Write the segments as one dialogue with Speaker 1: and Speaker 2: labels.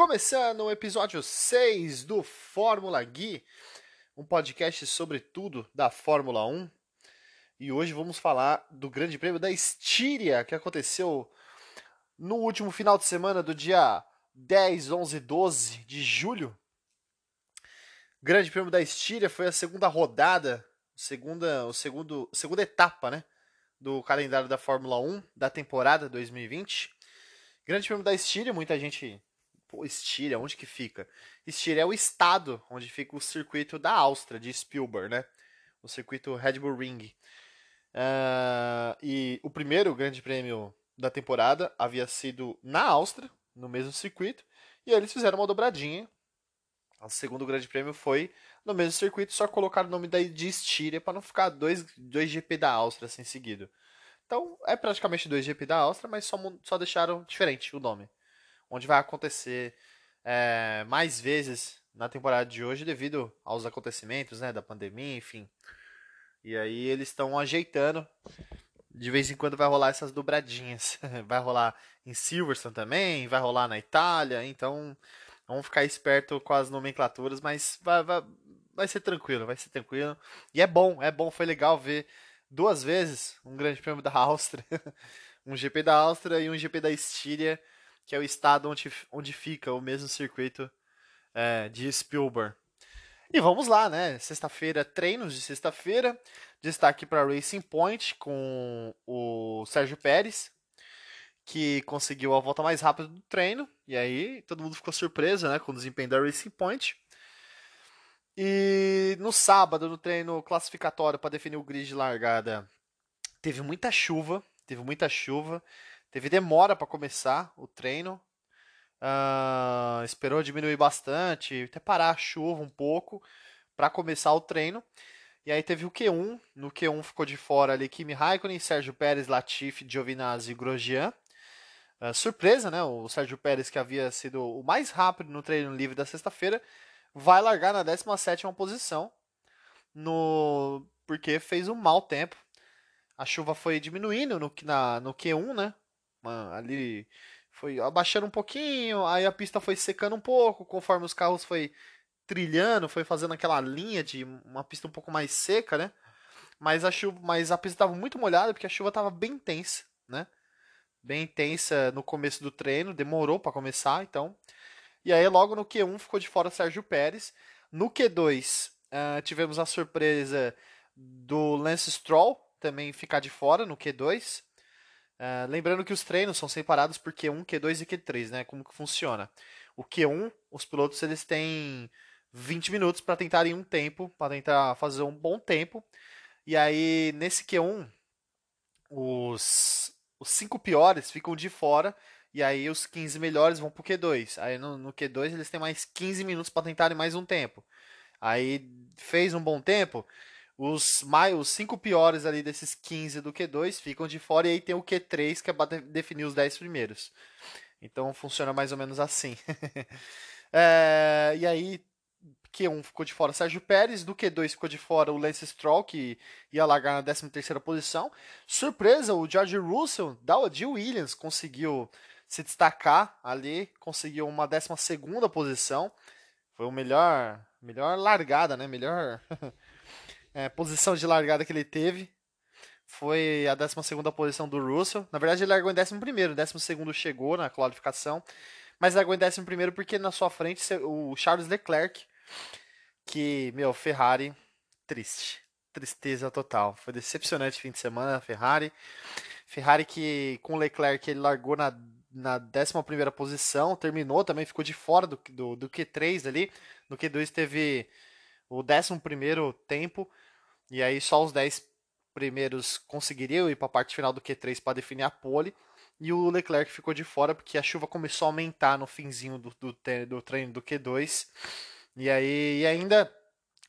Speaker 1: Começando o episódio 6 do Fórmula Gui, um podcast sobre tudo da Fórmula 1. E hoje vamos falar do Grande Prêmio da Estíria, que aconteceu no último final de semana do dia 10, 11, 12 de julho. Grande Prêmio da Estíria foi a segunda rodada, segunda, o segundo, segunda etapa, né, do calendário da Fórmula 1 da temporada 2020. Grande Prêmio da Estíria, muita gente Estíria, onde que fica? Estíria é o estado onde fica o circuito da Áustria, de Spielberg, né? O circuito Red Bull Ring. Uh, e o primeiro grande prêmio da temporada havia sido na Áustria, no mesmo circuito, e eles fizeram uma dobradinha. O segundo grande prêmio foi no mesmo circuito, só colocaram o nome daí de Estíria para não ficar dois, dois GP da Áustria assim seguido. Então é praticamente dois GP da Áustria, mas só, só deixaram diferente o nome onde vai acontecer é, mais vezes na temporada de hoje devido aos acontecimentos, né, da pandemia, enfim. E aí eles estão ajeitando. De vez em quando vai rolar essas dobradinhas. vai rolar em Silverstone também, vai rolar na Itália, então vamos ficar esperto com as nomenclaturas, mas vai, vai, vai ser tranquilo, vai ser tranquilo. E é bom, é bom, foi legal ver duas vezes um grande prêmio da Áustria, um GP da Áustria e um GP da Estíria que é o estado onde, onde fica o mesmo circuito é, de Spielberg. E vamos lá, né? Sexta-feira, treinos de sexta-feira. Destaque para Racing Point com o Sérgio Pérez, que conseguiu a volta mais rápida do treino. E aí todo mundo ficou surpreso né, com o desempenho da Racing Point. E no sábado, no treino classificatório para definir o grid de largada, teve muita chuva. Teve muita chuva. Teve demora para começar o treino. Uh, esperou diminuir bastante, até parar a chuva um pouco para começar o treino. E aí teve o Q1. No Q1 ficou de fora ali Kimi Raikkonen, Sérgio Pérez, Latifi, Giovinazzi e Grosjean. Uh, surpresa, né? O Sérgio Pérez, que havia sido o mais rápido no treino livre da sexta-feira, vai largar na 17 posição. No... Porque fez um mau tempo. A chuva foi diminuindo no, na, no Q1, né? Ali foi abaixando um pouquinho, aí a pista foi secando um pouco, conforme os carros foi trilhando, foi fazendo aquela linha de uma pista um pouco mais seca, né? Mas a chuva, mas a pista estava muito molhada porque a chuva estava bem intensa, né? Bem intensa no começo do treino, demorou para começar, então. E aí logo no Q1 ficou de fora Sérgio Pérez. No Q2 uh, ah, tivemos a surpresa do Lance Stroll também ficar de fora no Q2. Uh, lembrando que os treinos são separados por Q1, Q2 e Q3, né? Como que funciona? O Q1, os pilotos eles têm 20 minutos para tentarem um tempo, para tentar fazer um bom tempo. E aí, nesse Q1, os, os cinco piores ficam de fora. E aí, os 15 melhores vão para o Q2. Aí, no, no Q2, eles têm mais 15 minutos para tentarem mais um tempo. Aí, fez um bom tempo, os, mais, os cinco piores ali desses 15 do Q2 ficam de fora e aí tem o Q3 que é para definir os 10 primeiros. Então funciona mais ou menos assim. é, e aí, Q1 ficou de fora Sérgio Pérez, do Q2 ficou de fora o Lance Stroll, que ia largar na 13 posição. Surpresa, o George Russell, da Jill Williams, conseguiu se destacar ali, conseguiu uma 12 posição. Foi o melhor, melhor largada, né? Melhor é, posição de largada que ele teve foi a 12 posição do Russell. Na verdade, ele largou em 11, o 12 chegou na qualificação, mas largou em 11 porque na sua frente o Charles Leclerc, que, meu, Ferrari, triste. Tristeza total. Foi decepcionante o fim de semana, Ferrari. Ferrari que com o Leclerc ele largou na, na 11 posição, terminou também, ficou de fora do, do, do Q3 ali. No Q2 teve o 11 tempo. E aí só os 10 primeiros conseguiriam ir para a parte final do Q3 para definir a pole. E o Leclerc ficou de fora porque a chuva começou a aumentar no finzinho do, do, do treino do Q2. E aí e ainda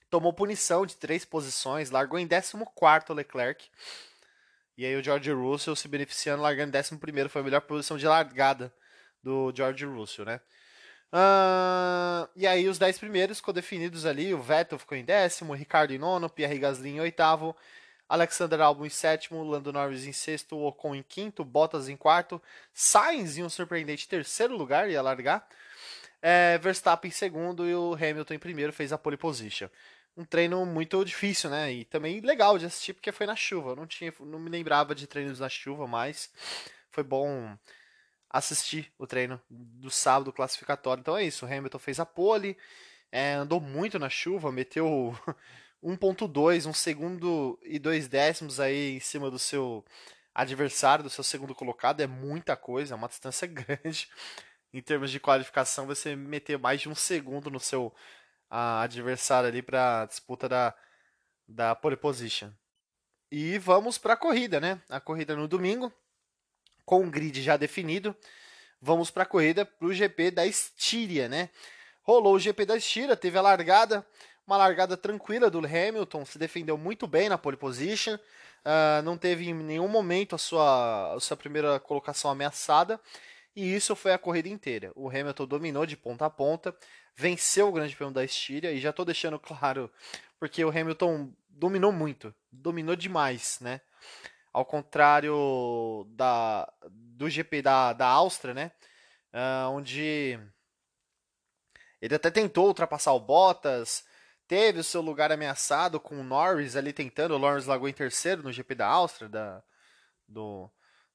Speaker 1: tomou punição de três posições, largou em 14 o Leclerc. E aí o George Russell se beneficiando, largando em 11 foi a melhor posição de largada do George Russell, né? Uh, e aí os 10 primeiros ficou definidos ali, o Vettel ficou em décimo, Ricardo em nono, Pierre Gasly em oitavo, Alexander Albon em sétimo, Lando Norris em sexto, Ocon em quinto, Bottas em quarto, Sainz em um surpreendente terceiro lugar, ia largar, É, Verstappen em segundo e o Hamilton em primeiro fez a pole position. Um treino muito difícil, né? E também legal de assistir porque foi na chuva. Eu não tinha, não me lembrava de treinos na chuva, mas foi bom assistir o treino do sábado classificatório. Então é isso. O Hamilton fez a pole, é, andou muito na chuva, meteu 1.2, um segundo e dois décimos aí em cima do seu adversário, do seu segundo colocado. É muita coisa, é uma distância grande em termos de qualificação, você meter mais de um segundo no seu uh, adversário ali para disputa da, da pole position. E vamos para a corrida, né? A corrida no domingo, com o grid já definido. Vamos para a corrida para o GP da Estíria, né? Rolou o GP da Estíria, teve a largada, uma largada tranquila do Hamilton, se defendeu muito bem na pole position, uh, não teve em nenhum momento a sua, a sua primeira colocação ameaçada e isso foi a corrida inteira. O Hamilton dominou de ponta a ponta, venceu o Grande Prêmio da Estíria e já estou deixando claro porque o Hamilton dominou muito, dominou demais, né? Ao contrário da do GP da, da Áustria, né? Uh, onde ele até tentou ultrapassar o Bottas, teve o seu lugar ameaçado com o Norris ali tentando, o Norris largou em terceiro no GP da Áustria, da, do,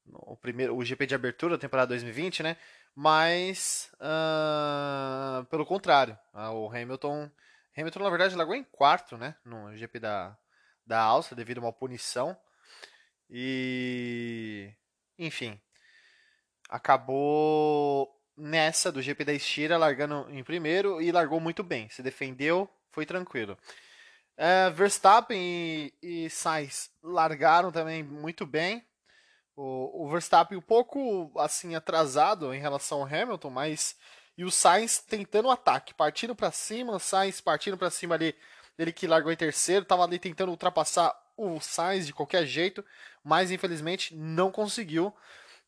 Speaker 1: o primeiro o GP de abertura da temporada 2020, né? Mas uh, pelo contrário, uh, o Hamilton Hamilton na verdade largou em quarto, né? No GP da da Áustria devido a uma punição e enfim acabou nessa do GP da Estira largando em primeiro e largou muito bem, se defendeu, foi tranquilo. Uh, Verstappen e, e Sainz largaram também muito bem, o, o Verstappen um pouco assim atrasado em relação ao Hamilton, mas e o Sainz tentando o ataque, partindo para cima, Sainz partindo para cima ali, ele que largou em terceiro, estava ali tentando ultrapassar o Sainz de qualquer jeito, mas infelizmente não conseguiu.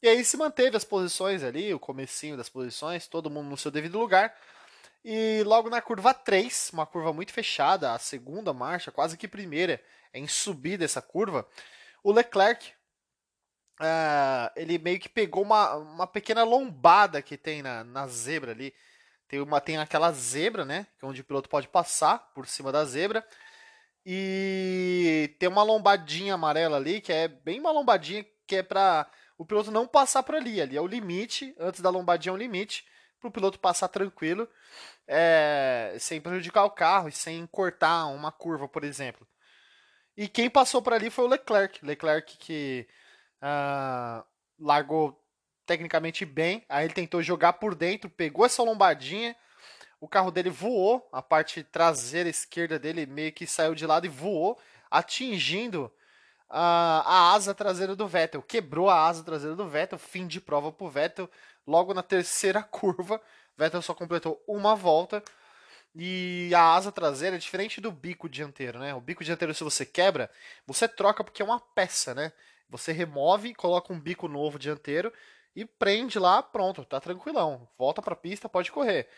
Speaker 1: E aí se manteve as posições ali, o comecinho das posições, todo mundo no seu devido lugar. E logo na curva 3, uma curva muito fechada, a segunda marcha, quase que primeira, em subida essa curva, o Leclerc uh, ele meio que pegou uma, uma pequena lombada que tem na, na zebra ali. Tem, uma, tem aquela zebra, né? É onde o piloto pode passar por cima da zebra. E tem uma lombadinha amarela ali, que é bem uma lombadinha que é para o piloto não passar por ali. Ali é o limite, antes da lombadinha é o limite, para o piloto passar tranquilo, é, sem prejudicar o carro e sem cortar uma curva, por exemplo. E quem passou por ali foi o Leclerc. Leclerc que Uh, largou tecnicamente bem. Aí ele tentou jogar por dentro, pegou essa lombadinha. O carro dele voou, a parte traseira esquerda dele meio que saiu de lado e voou, atingindo uh, a asa traseira do Vettel. Quebrou a asa traseira do Vettel, fim de prova pro Vettel. Logo na terceira curva, Vettel só completou uma volta. E a asa traseira é diferente do bico dianteiro, né? O bico dianteiro, se você quebra, você troca porque é uma peça, né? Você remove, coloca um bico novo dianteiro e prende lá, pronto, tá tranquilão. Volta para a pista, pode correr.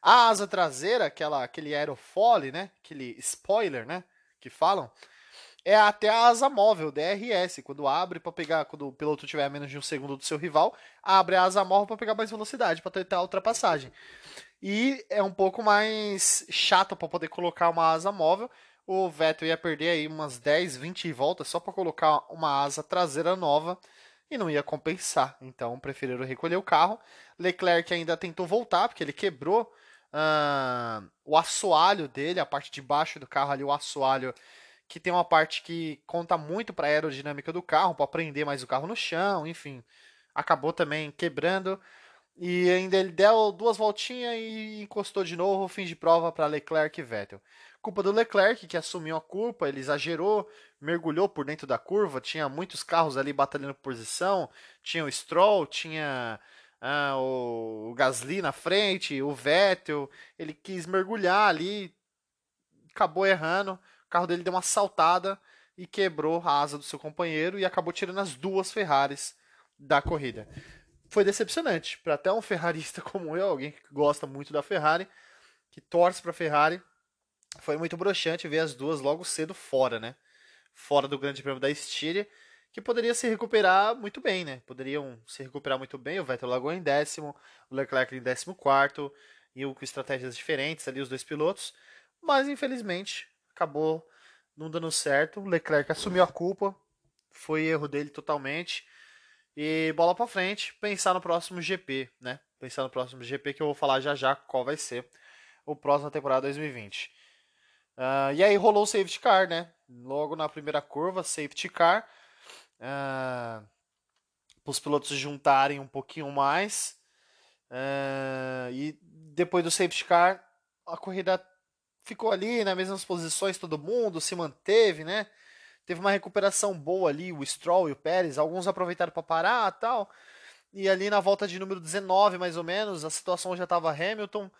Speaker 1: A asa traseira, aquela, aquele aerofólio, né? Aquele spoiler, né? Que falam, é até a asa móvel, DRS. Quando abre para pegar, quando o piloto tiver a menos de um segundo do seu rival, abre a asa móvel para pegar mais velocidade, para tentar a ultrapassagem. E é um pouco mais chato para poder colocar uma asa móvel, o Vettel ia perder aí umas 10, 20 voltas só para colocar uma asa traseira nova e não ia compensar. Então preferiram recolher o carro. Leclerc ainda tentou voltar porque ele quebrou uh, o assoalho dele, a parte de baixo do carro ali, o assoalho que tem uma parte que conta muito para a aerodinâmica do carro, para prender mais o carro no chão, enfim. Acabou também quebrando. E ainda ele deu duas voltinhas e encostou de novo, fim de prova para Leclerc e Vettel. Culpa do Leclerc, que assumiu a culpa, ele exagerou, mergulhou por dentro da curva, tinha muitos carros ali batalhando posição, tinha o Stroll, tinha ah, o, Gasly na frente, o Vettel, ele quis mergulhar ali, acabou errando, o carro dele deu uma saltada e quebrou a asa do seu companheiro e acabou tirando as duas Ferraris da corrida. Foi decepcionante para até um ferrarista como eu, alguém que gosta muito da Ferrari, que torce para a Ferrari, foi muito broxante ver as duas logo cedo fora, né? Fora do Grande Prêmio da Estíria, que poderia se recuperar muito bem, né? Poderiam se recuperar muito bem. O Vettel largou em décimo, o Leclerc em décimo quarto, e com estratégias diferentes ali, os dois pilotos. Mas infelizmente acabou não dando certo. O Leclerc assumiu a culpa, foi erro dele totalmente. E bola para frente, pensar no próximo GP, né? Pensar no próximo GP que eu vou falar já já qual vai ser o próximo temporada 2020. Uh, ah, e aí rolou o safety car, né? Logo na primeira curva, safety car. Uh, os pilotos juntarem um pouquinho mais. Uh, e depois do safety car, a corrida ficou ali nas mesmas posições, todo mundo se manteve, né? Teve uma recuperação boa ali, o Stroll e o Pérez. Alguns aproveitaram para parar tal. E ali na volta de número 19, mais ou menos, a situação já estava Hamilton,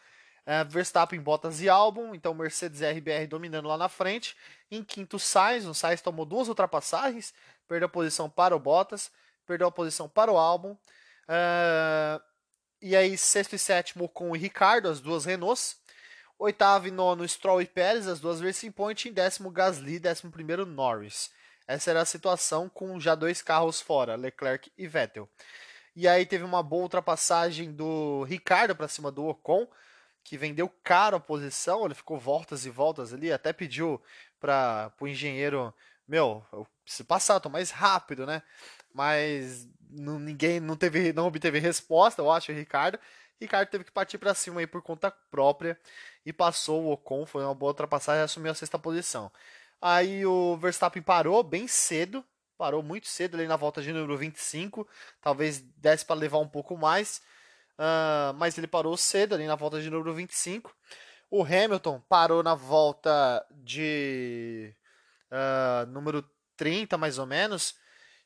Speaker 1: uh, Verstappen, Bottas e Albon. Então Mercedes e RBR dominando lá na frente. Em quinto, Sainz. O Sainz tomou duas ultrapassagens, perdeu a posição para o Bottas, perdeu a posição para o Albon. Uh, e aí, sexto e sétimo com o Ricardo, as duas Renaults. Oitavo e nono, Stroll e Pérez, as duas Racing Point. Em décimo, Gasly. Décimo primeiro, Norris. Essa era a situação com já dois carros fora, Leclerc e Vettel. E aí teve uma boa ultrapassagem do Ricardo para cima do Ocon, que vendeu caro a posição. Ele ficou voltas e voltas ali, até pediu para o engenheiro: Meu, eu preciso passar, tô mais rápido, né? Mas não, ninguém não teve, não obteve resposta, eu acho, o Ricardo. Ricardo teve que partir para cima aí por conta própria e passou o Ocon, foi uma boa ultrapassagem e assumiu a sexta posição. Aí o Verstappen parou bem cedo, parou muito cedo ali na volta de número 25, talvez desse para levar um pouco mais, uh, mas ele parou cedo ali na volta de número 25. O Hamilton parou na volta de uh, número 30, mais ou menos,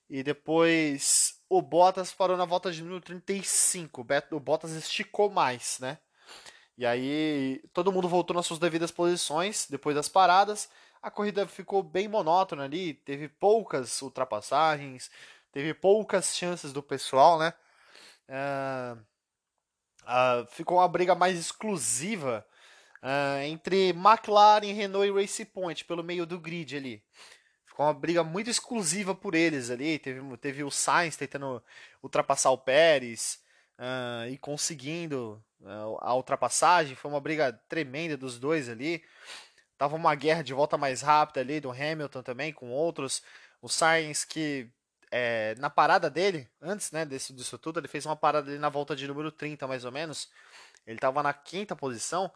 Speaker 1: e depois o Bottas parou na volta de número 35. O Bottas esticou mais, né? E aí todo mundo voltou nas suas devidas posições depois das paradas. A corrida ficou bem monótona ali, teve poucas ultrapassagens, teve poucas chances do pessoal, né? Uh, uh, ficou uma briga mais exclusiva uh, entre McLaren, Renault e Race Point pelo meio do grid ali. Ficou uma briga muito exclusiva por eles ali. Teve, teve o Sainz tentando ultrapassar o Pérez uh, e conseguindo a ultrapassagem. Foi uma briga tremenda dos dois ali. Tava uma guerra de volta mais rápida ali do Hamilton também com outros. O Sainz que é, na parada dele, antes né, desse, disso tudo, ele fez uma parada ali na volta de número 30 mais ou menos. Ele estava na quinta posição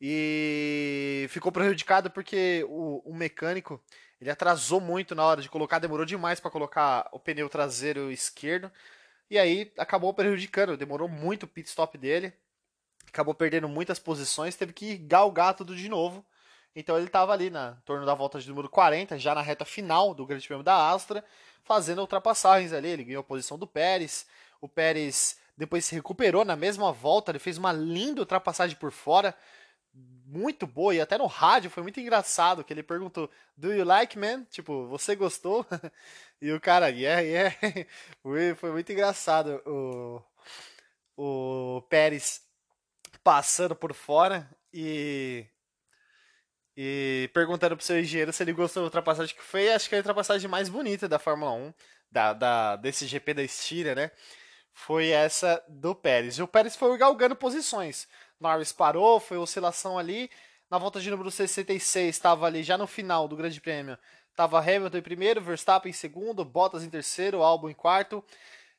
Speaker 1: e ficou prejudicado porque o, o mecânico ele atrasou muito na hora de colocar, demorou demais para colocar o pneu traseiro esquerdo. E aí acabou prejudicando, demorou muito o pit stop dele. Acabou perdendo muitas posições, teve que galgar tudo de novo. Então ele estava ali na torno da volta de número 40, já na reta final do Grande Prêmio da Astra, fazendo ultrapassagens ali. Ele ganhou a posição do Pérez. O Pérez depois se recuperou na mesma volta, ele fez uma linda ultrapassagem por fora muito boa e até no rádio foi muito engraçado que ele perguntou Do you like man? Tipo, você gostou? e o cara, yeah, yeah. foi muito engraçado o, o Pérez passando por fora e e perguntando pro seu engenheiro se ele gostou da ultrapassagem que foi, acho que é a ultrapassagem mais bonita da Fórmula 1, da, da, desse GP da Estíria, né? Foi essa do Pérez. E o Pérez foi galgando posições. Norris parou, foi oscilação ali. Na volta de número 66, estava ali já no final do Grande Prêmio. Estava Hamilton em primeiro, Verstappen em segundo, Bottas em terceiro, Albon em quarto,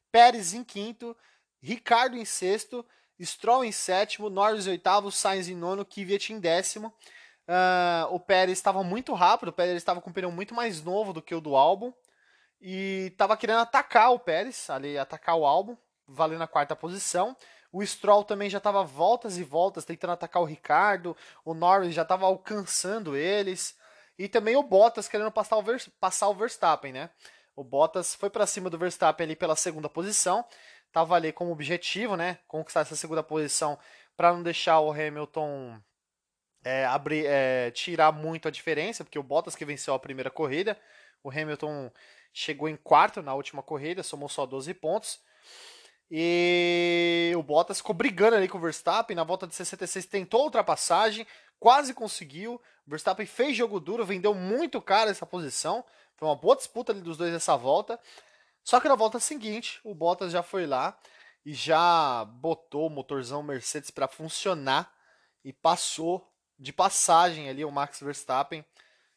Speaker 1: Pérez em quinto, Ricardo em sexto, Stroll em sétimo, Norris em oitavo, Sainz em nono, Kvyat em décimo. Uh, o Pérez estava muito rápido, o Pérez estava com um pneu muito mais novo do que o do Albon e estava querendo atacar o Pérez, ali atacar o Albon, valendo a quarta posição. O Stroll também já estava voltas e voltas tentando atacar o Ricardo. O Norris já estava alcançando eles. E também o Bottas querendo passar o, passar o Verstappen, né? O Bottas foi para cima do Verstappen ali pela segunda posição. Tava ali como objetivo, né? Conquistar essa segunda posição para não deixar o Hamilton é, abrir, é, tirar muito a diferença, porque o Bottas que venceu a primeira corrida. O Hamilton chegou em quarto na última corrida, somou só 12 pontos. E o Bottas ficou brigando ali com o Verstappen. Na volta de 66 tentou a ultrapassagem, quase conseguiu. O Verstappen fez jogo duro, vendeu muito caro essa posição. Foi uma boa disputa ali dos dois nessa volta. Só que na volta seguinte, o Bottas já foi lá e já botou o motorzão Mercedes para funcionar e passou de passagem ali o Max Verstappen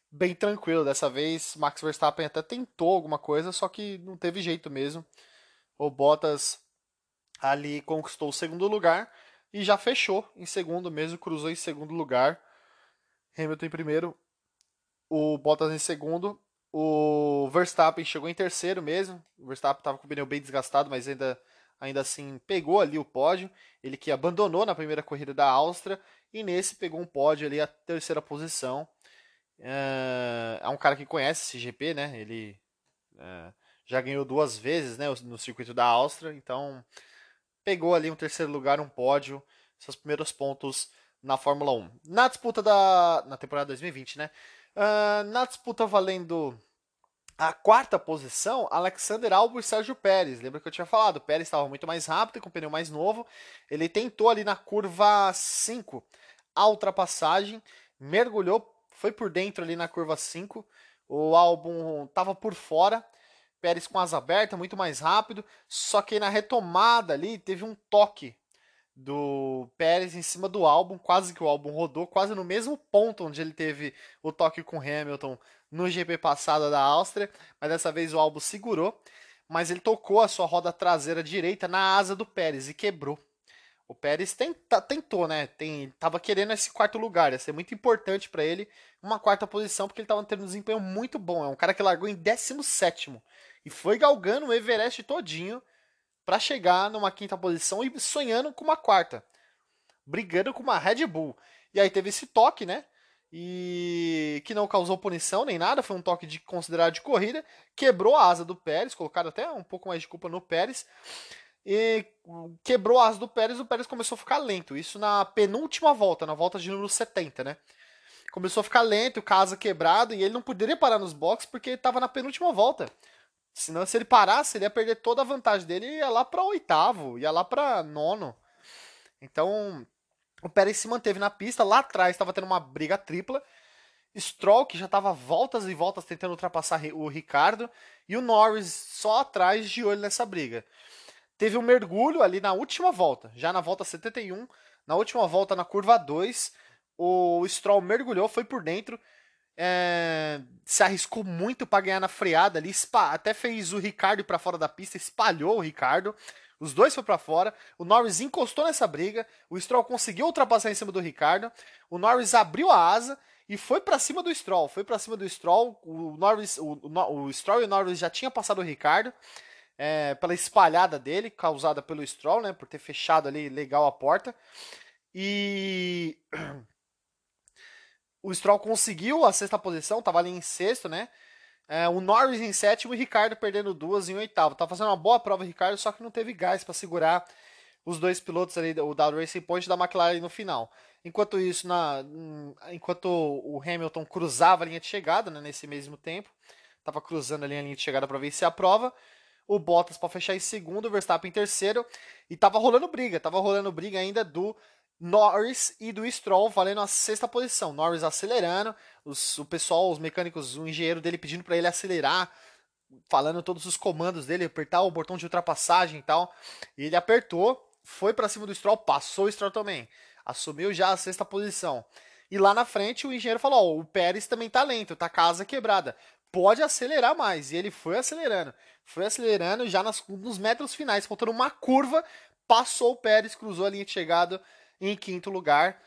Speaker 1: bem tranquilo dessa vez. Max Verstappen até tentou alguma coisa, só que não teve jeito mesmo. O Bottas ali conquistou o segundo lugar e já fechou em segundo mesmo, cruzou em segundo lugar. Hamilton em primeiro, o Bottas em segundo, o Verstappen chegou em terceiro mesmo. O Verstappen estava com o pneu bem desgastado, mas ainda, ainda assim pegou ali o pódio. Ele que abandonou na primeira corrida da Áustria e nesse pegou um pódio ali a terceira posição. É, é um cara que conhece esse GP, né? Ele é, já ganhou duas vezes, né, no circuito da Áustria, então pegou ali um terceiro lugar, um pódio, seus primeiros pontos na Fórmula 1. Na disputa da. na temporada 2020, né? Uh, na disputa valendo a quarta posição, Alexander Albon e Sérgio Pérez. Lembra que eu tinha falado? O Pérez estava muito mais rápido, com pneu mais novo. Ele tentou ali na curva 5 a ultrapassagem, mergulhou, foi por dentro ali na curva 5. O Albon estava por fora. Pérez com asa aberta, muito mais rápido. Só que na retomada ali teve um toque do Pérez em cima do álbum, quase que o álbum rodou, quase no mesmo ponto onde ele teve o toque com Hamilton no GP passado da Áustria, mas dessa vez o álbum segurou, mas ele tocou a sua roda traseira direita na asa do Pérez e quebrou. O Pérez tenta, tentou, né? Tem, tava querendo esse quarto lugar, ia ser muito importante para ele uma quarta posição, porque ele tava tendo um desempenho muito bom. É um cara que largou em 17 e foi galgando o Everest todinho para chegar numa quinta posição e sonhando com uma quarta, brigando com uma Red Bull. E aí teve esse toque, né? E que não causou punição nem nada, foi um toque de considerado de corrida, quebrou a asa do Pérez, colocaram até um pouco mais de culpa no Pérez. E quebrou a asa do Pérez, o Pérez começou a ficar lento. Isso na penúltima volta, na volta de número 70, né? Começou a ficar lento, com a asa quebrada, e ele não poderia parar nos boxes porque estava na penúltima volta. Senão, se ele parasse, ele ia perder toda a vantagem dele e ia lá para oitavo, ia lá para nono. Então, o Pérez se manteve na pista. Lá atrás estava tendo uma briga tripla. Stroll, que já estava voltas e voltas tentando ultrapassar o Ricardo. E o Norris só atrás de olho nessa briga. Teve um mergulho ali na última volta, já na volta 71. Na última volta, na curva 2, o Stroll mergulhou, foi por dentro é, se arriscou muito para ganhar na freada ali, até fez o Ricardo para fora da pista, espalhou o Ricardo. Os dois foram para fora. O Norris encostou nessa briga. O Stroll conseguiu ultrapassar em cima do Ricardo. O Norris abriu a asa e foi para cima do Stroll. Foi para cima do Stroll. O Norris, o, o, o, Stroll e o Norris já tinham passado o Ricardo é, pela espalhada dele, causada pelo Stroll, né, por ter fechado ali legal a porta. E o Stroll conseguiu a sexta posição, estava ali em sexto, né? É, o Norris em sétimo e o Ricardo perdendo duas em oitavo. Tava fazendo uma boa prova Ricardo, só que não teve gás para segurar os dois pilotos ali, o da Racing Point e da McLaren no final. Enquanto isso, na, enquanto o Hamilton cruzava a linha de chegada, né, nesse mesmo tempo, estava cruzando ali a linha de chegada para vencer a prova, o Bottas para fechar em segundo, o Verstappen em terceiro, e tava rolando briga, tava rolando briga ainda do Norris e do Stroll valendo a sexta posição. Norris acelerando, os, o pessoal, os mecânicos, o engenheiro dele pedindo para ele acelerar, falando todos os comandos dele, apertar o botão de ultrapassagem e tal. E ele apertou, foi para cima do Stroll, passou o Stroll também. Assumiu já a sexta posição. E lá na frente o engenheiro falou: oh, o Pérez também tá lento, tá casa quebrada. Pode acelerar mais. E ele foi acelerando. Foi acelerando já nas, nos metros finais, faltando uma curva, passou o Pérez, cruzou a linha de chegada em quinto lugar.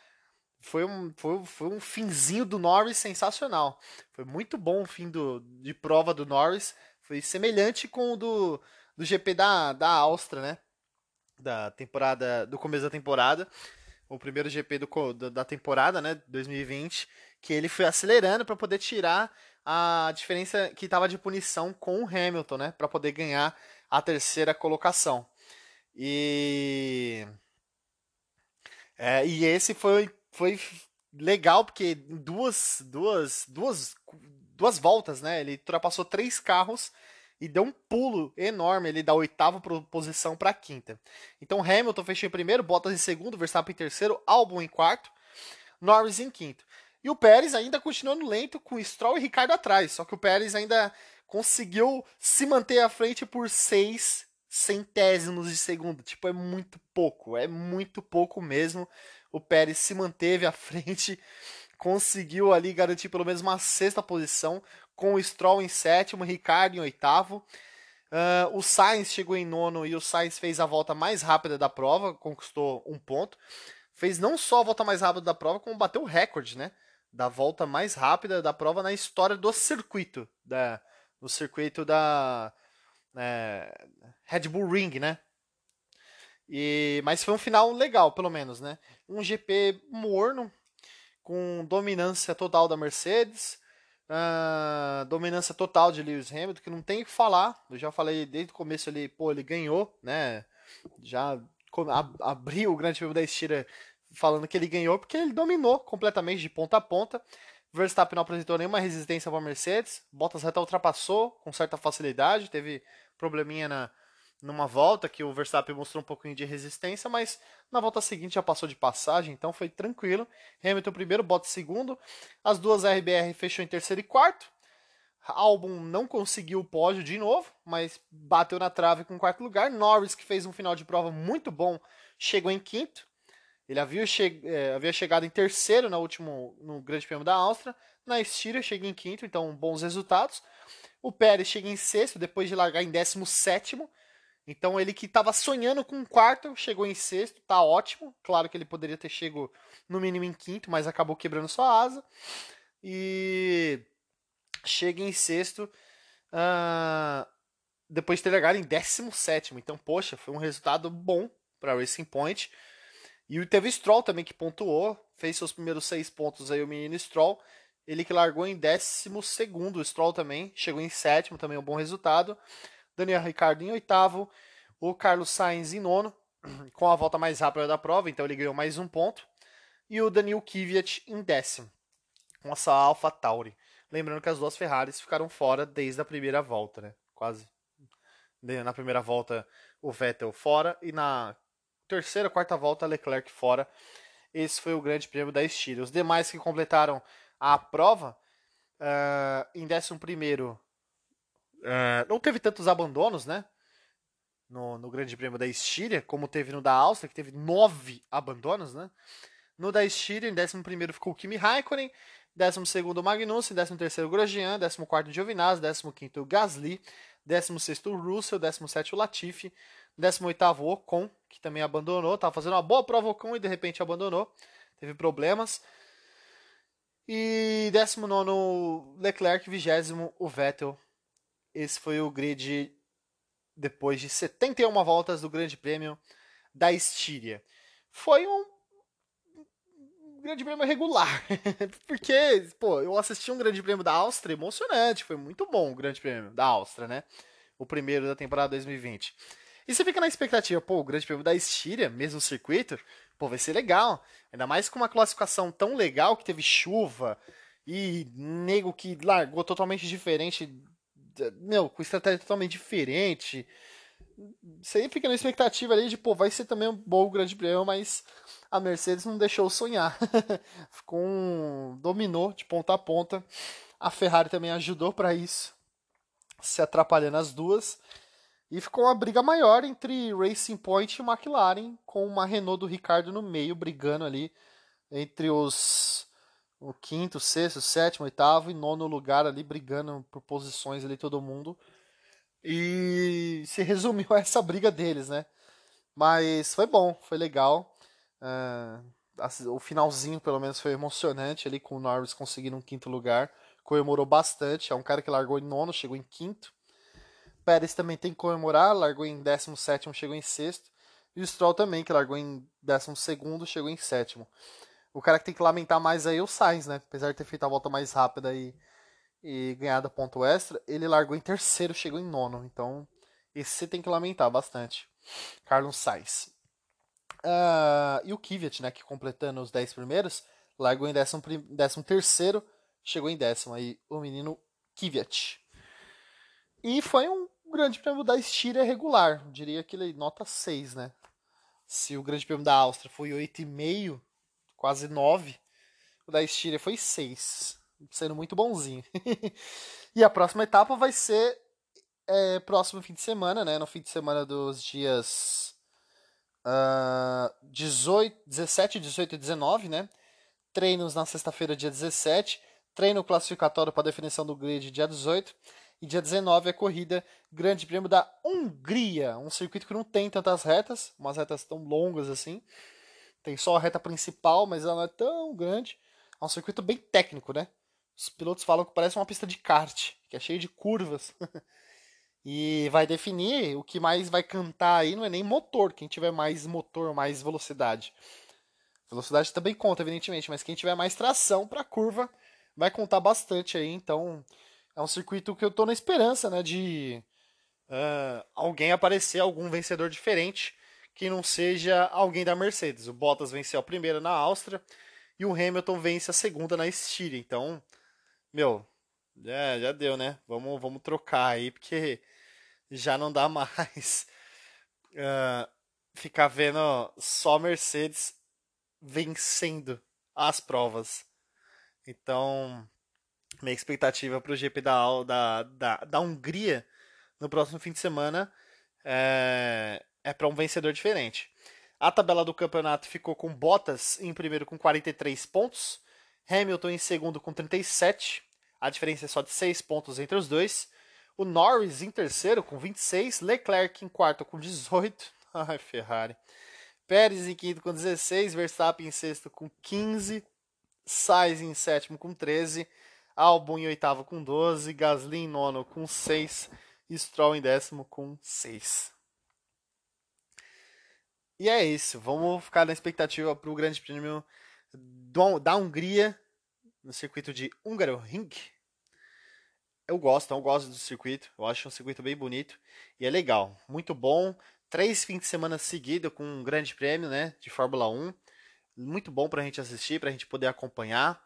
Speaker 1: Foi um, foi, foi um finzinho do Norris sensacional. Foi muito bom o fim do, de prova do Norris. Foi semelhante com o do, do GP da, da Áustria, né? Da temporada, do começo da temporada. O primeiro GP do, da temporada, né? 2020. Que ele foi acelerando para poder tirar a diferença que estava de punição com o Hamilton, né? Para poder ganhar a terceira colocação. E é, e esse foi, foi legal, porque duas, duas, duas, duas voltas, né? Ele ultrapassou três carros e deu um pulo enorme ele da oitava posição para a quinta. Então Hamilton fechou em primeiro, Bottas em segundo, Verstappen em terceiro, Albon em quarto, Norris em quinto. E o Pérez ainda continuando lento com Stroll e Ricardo atrás, só que o Pérez ainda conseguiu se manter à frente por seis centésimos de segundo. Tipo, é muito pouco, é muito pouco mesmo. O Pérez se manteve à frente, conseguiu ali garantir pelo menos uma sexta posição, com o Stroll em sétimo, Ricardo em oitavo. Uh, o Sainz chegou em nono e o Sainz fez a volta mais rápida da prova, conquistou um ponto. Fez não só a volta mais rápida da prova, como bateu o recorde, né? Da volta mais rápida da prova na história do circuito, da, no circuito da é, Red Bull Ring, né? E, mas foi um final legal, pelo menos, né? Um GP morno, com dominância total da Mercedes, uh, dominância total de Lewis Hamilton, que não tem o que falar. Eu já falei desde o começo ali, pô, ele ganhou, né? Já abriu o Grande Prêmio da Estira falando que ele ganhou, porque ele dominou completamente de ponta a ponta. Verstappen não apresentou nenhuma resistência para a Mercedes. Bottas até ultrapassou com certa facilidade, teve probleminha na, numa volta que o Verstappen mostrou um pouquinho de resistência, mas na volta seguinte já passou de passagem, então foi tranquilo. Hamilton primeiro, Bottas segundo. As duas RBR fechou em terceiro e quarto. Albon não conseguiu o pódio de novo, mas bateu na trave com quarto lugar. Norris, que fez um final de prova muito bom, chegou em quinto. Ele havia, che é, havia chegado em terceiro no último no Grande Prêmio da Áustria. Na Estíria chega em quinto, então bons resultados. O Pérez chega em sexto, depois de largar em décimo sétimo. Então ele que estava sonhando com um quarto, chegou em sexto, tá ótimo. Claro que ele poderia ter chegado no mínimo em quinto, mas acabou quebrando sua asa. E chega em sexto, uh, depois de ter largado em décimo sétimo. Então, poxa, foi um resultado bom para Racing Point. E teve o Stroll também que pontuou, fez seus primeiros seis pontos aí o menino Stroll. Ele que largou em décimo segundo, o Stroll também, chegou em sétimo, também um bom resultado. Daniel Ricardo em oitavo, o Carlos Sainz em nono, com a volta mais rápida da prova, então ele ganhou mais um ponto. E o Daniel Kvyat em décimo, com essa Alpha Tauri. Lembrando que as duas Ferraris ficaram fora desde a primeira volta, né? Quase. Na primeira volta o Vettel fora e na terceira, quarta volta Leclerc fora. Esse foi o grande prêmio da Estíria. Os demais que completaram a prova, uh, em décimo primeiro, uh, não teve tantos abandonos, né? No, no Grande Prêmio da Estíria, como teve no da Áustria, que teve nove abandonos, né? No da Estíria, em décimo primeiro ficou o Kimi Raikkonen, 12 Magnussen, 13 Grosjean, 14 Giovinazzi, 15 Gasly, 16 Russell, 17 Latifi, 18 Ocon, que também abandonou, estava fazendo uma boa prova Ocon e de repente abandonou, teve problemas. E 19 Leclerc, 20 o Vettel. Esse foi o grid depois de 71 voltas do Grande Prêmio da Estíria. Foi um grande prêmio regular. Porque, pô, eu assisti um grande prêmio da Áustria emocionante. Foi muito bom o grande prêmio da Áustria, né? O primeiro da temporada 2020. E você fica na expectativa, pô, o grande prêmio da Estíria, mesmo circuito, pô, vai ser legal. Ainda mais com uma classificação tão legal que teve chuva e nego que largou totalmente diferente. Meu, com estratégia totalmente diferente. Você fica na expectativa ali de, pô, vai ser também um bom grande prêmio, mas a Mercedes não deixou sonhar. Ficou um, dominou de ponta a ponta. A Ferrari também ajudou para isso, se atrapalhando as duas. E ficou uma briga maior entre Racing Point e McLaren, com uma Renault do Ricardo no meio, brigando ali entre os o quinto, sexto, sétimo, oitavo e nono lugar ali, brigando por posições ali todo mundo. E se resumiu a essa briga deles, né? Mas foi bom, foi legal. Uh, o finalzinho, pelo menos, foi emocionante ali com o Norris conseguindo um quinto lugar. Comemorou bastante. É um cara que largou em nono, chegou em quinto. Pérez também tem que comemorar, largou em 17, chegou em sexto. E o Stroll também, que largou em 12, chegou em sétimo. O cara que tem que lamentar mais aí é o Sainz, né? Apesar de ter feito a volta mais rápida e, e ganhado ponto extra, ele largou em terceiro, chegou em nono. Então, esse você tem que lamentar bastante. Carlos Sainz. Uh, e o Kvyat, né, que completando os 10 primeiros, largou em 13 décimo terceiro, chegou em décimo aí o menino Kvyat. E foi um grande prêmio da Estíria regular, diria que ele nota 6, né? Se o grande prêmio da Áustria foi 8,5, quase 9, o da Estíria foi 6, sendo muito bonzinho. e a próxima etapa vai ser é próximo fim de semana, né? No fim de semana dos dias uh, 18, 17, 18 e 19, né? Treinos na sexta-feira, dia 17. Treino classificatório para definição do grid, dia 18. E dia 19 é corrida Grande Prêmio da Hungria. Um circuito que não tem tantas retas, umas retas tão longas assim. Tem só a reta principal, mas ela não é tão grande. É um circuito bem técnico, né? Os pilotos falam que parece uma pista de kart, que é cheio de curvas. e vai definir o que mais vai cantar aí não é nem motor, quem tiver mais motor, mais velocidade. Velocidade também conta, evidentemente, mas quem tiver mais tração para curva vai contar bastante aí. Então é um circuito que eu tô na esperança, né, de uh, alguém aparecer, algum vencedor diferente que não seja alguém da Mercedes. O Bottas venceu a primeira na Áustria e o Hamilton vence a segunda na Estíria. Então, meu, já deu, né? Vamos, vamos trocar aí, porque já não dá mais uh, ficar vendo só Mercedes vencendo as provas. Então, minha expectativa para o GP da, da, da, da Hungria no próximo fim de semana é, é para um vencedor diferente. A tabela do campeonato ficou com Bottas em primeiro com 43 pontos, Hamilton em segundo com 37, a diferença é só de 6 pontos entre os dois. O Norris em terceiro com 26, Leclerc em quarto com 18, ai Ferrari. Pérez em quinto com 16, Verstappen em sexto com 15, Sainz em sétimo com 13, Albon em oitavo com 12, Gasly em nono com 6 e Stroll em décimo com 6. E é isso, vamos ficar na expectativa para o Grande Prêmio da Hungria no circuito de Hungaroring. Eu gosto, eu gosto do circuito, eu acho um circuito bem bonito e é legal, muito bom. Três fins de semana seguidos com um grande prêmio né, de Fórmula 1. Muito bom para a gente assistir, para a gente poder acompanhar.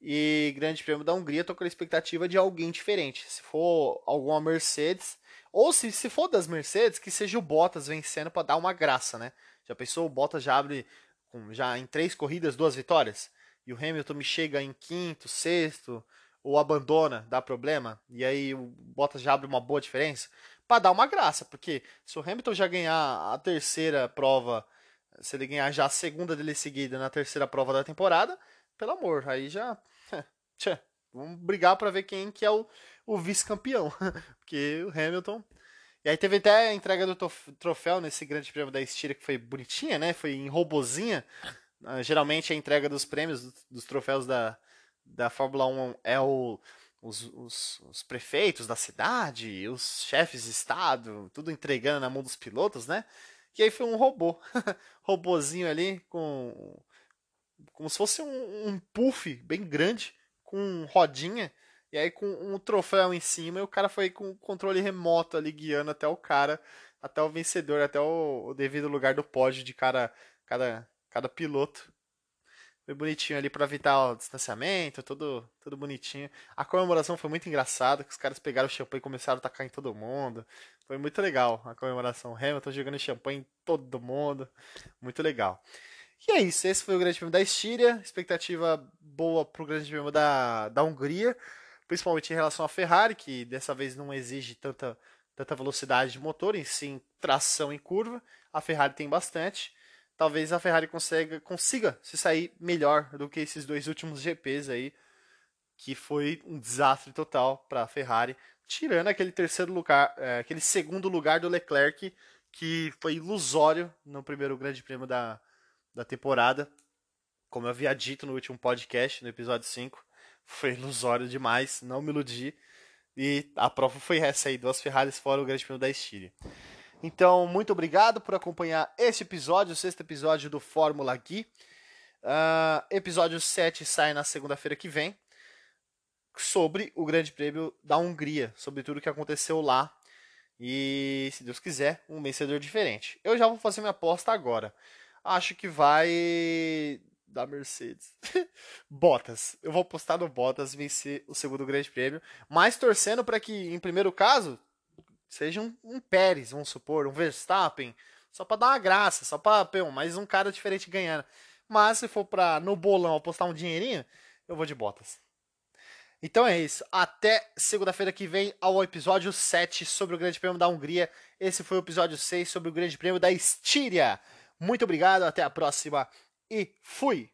Speaker 1: E Grande Prêmio da Hungria, tô com a expectativa de alguém diferente. Se for alguma Mercedes, ou se, se for das Mercedes, que seja o Bottas vencendo para dar uma graça, né? Já pensou? O Bottas já abre com, já em três corridas, duas vitórias? E o Hamilton me chega em quinto, sexto, ou abandona, dá problema, e aí o Bottas já abre uma boa diferença, para dar uma graça, porque se o Hamilton já ganhar a terceira prova, se ele ganhar já a segunda dele seguida na terceira prova da temporada, pelo amor, aí já. vamos brigar para ver quem que é o, o vice-campeão. Porque o Hamilton. E aí teve até a entrega do troféu nesse grande prêmio da Estíria que foi bonitinha, né? Foi em robozinha. Uh, geralmente a entrega dos prêmios, dos, dos, troféus da, da Fórmula 1 é o, os, os, os, prefeitos da cidade, os chefes de estado, tudo entregando na mão dos pilotos, né? E aí foi um robô. robozinho ali com como se fosse um, um puff bem grande, com rodinha, e aí com um troféu em cima, e o cara foi com o controle remoto ali guiando até o cara, até o vencedor, até o, o devido lugar do pódio de cada, cada, cada piloto. Foi bonitinho ali para evitar o distanciamento, tudo, tudo bonitinho. A comemoração foi muito engraçada, que os caras pegaram o champanhe e começaram a tacar em todo mundo. Foi muito legal a comemoração. Hamilton jogando champanhe em todo mundo. Muito legal. E é isso, esse foi o Grande Prêmio da Estíria, expectativa boa para o Grande Prêmio da, da Hungria, principalmente em relação à Ferrari, que dessa vez não exige tanta, tanta velocidade de motor, em sim tração em curva, a Ferrari tem bastante. Talvez a Ferrari consiga, consiga se sair melhor do que esses dois últimos GPs aí, que foi um desastre total para a Ferrari, tirando aquele terceiro lugar, é, aquele segundo lugar do Leclerc, que foi ilusório no primeiro Grande Prêmio da, da temporada. Como eu havia dito no último podcast, no episódio 5, foi ilusório demais, não me iludi. E a prova foi essa aí, duas Ferraris fora o Grande Prêmio da Estíria. Então, muito obrigado por acompanhar este episódio, o sexto episódio do Fórmula Gui. Uh, episódio 7 sai na segunda-feira que vem, sobre o Grande Prêmio da Hungria, sobre tudo o que aconteceu lá. E, se Deus quiser, um vencedor diferente. Eu já vou fazer minha aposta agora acho que vai da Mercedes. Bottas. Eu vou apostar no Bottas vencer o segundo Grande Prêmio, mas torcendo para que, em primeiro caso, seja um, um, Pérez, vamos supor, um Verstappen, só para dar uma graça, só para mais um cara diferente ganhando. Mas se for para no bolão apostar um dinheirinho, eu vou de Bottas. Então é isso. Até segunda-feira que vem ao episódio 7 sobre o Grande Prêmio da Hungria. Esse foi o episódio 6 sobre o Grande Prêmio da Estíria. Muito obrigado, até a próxima e fui!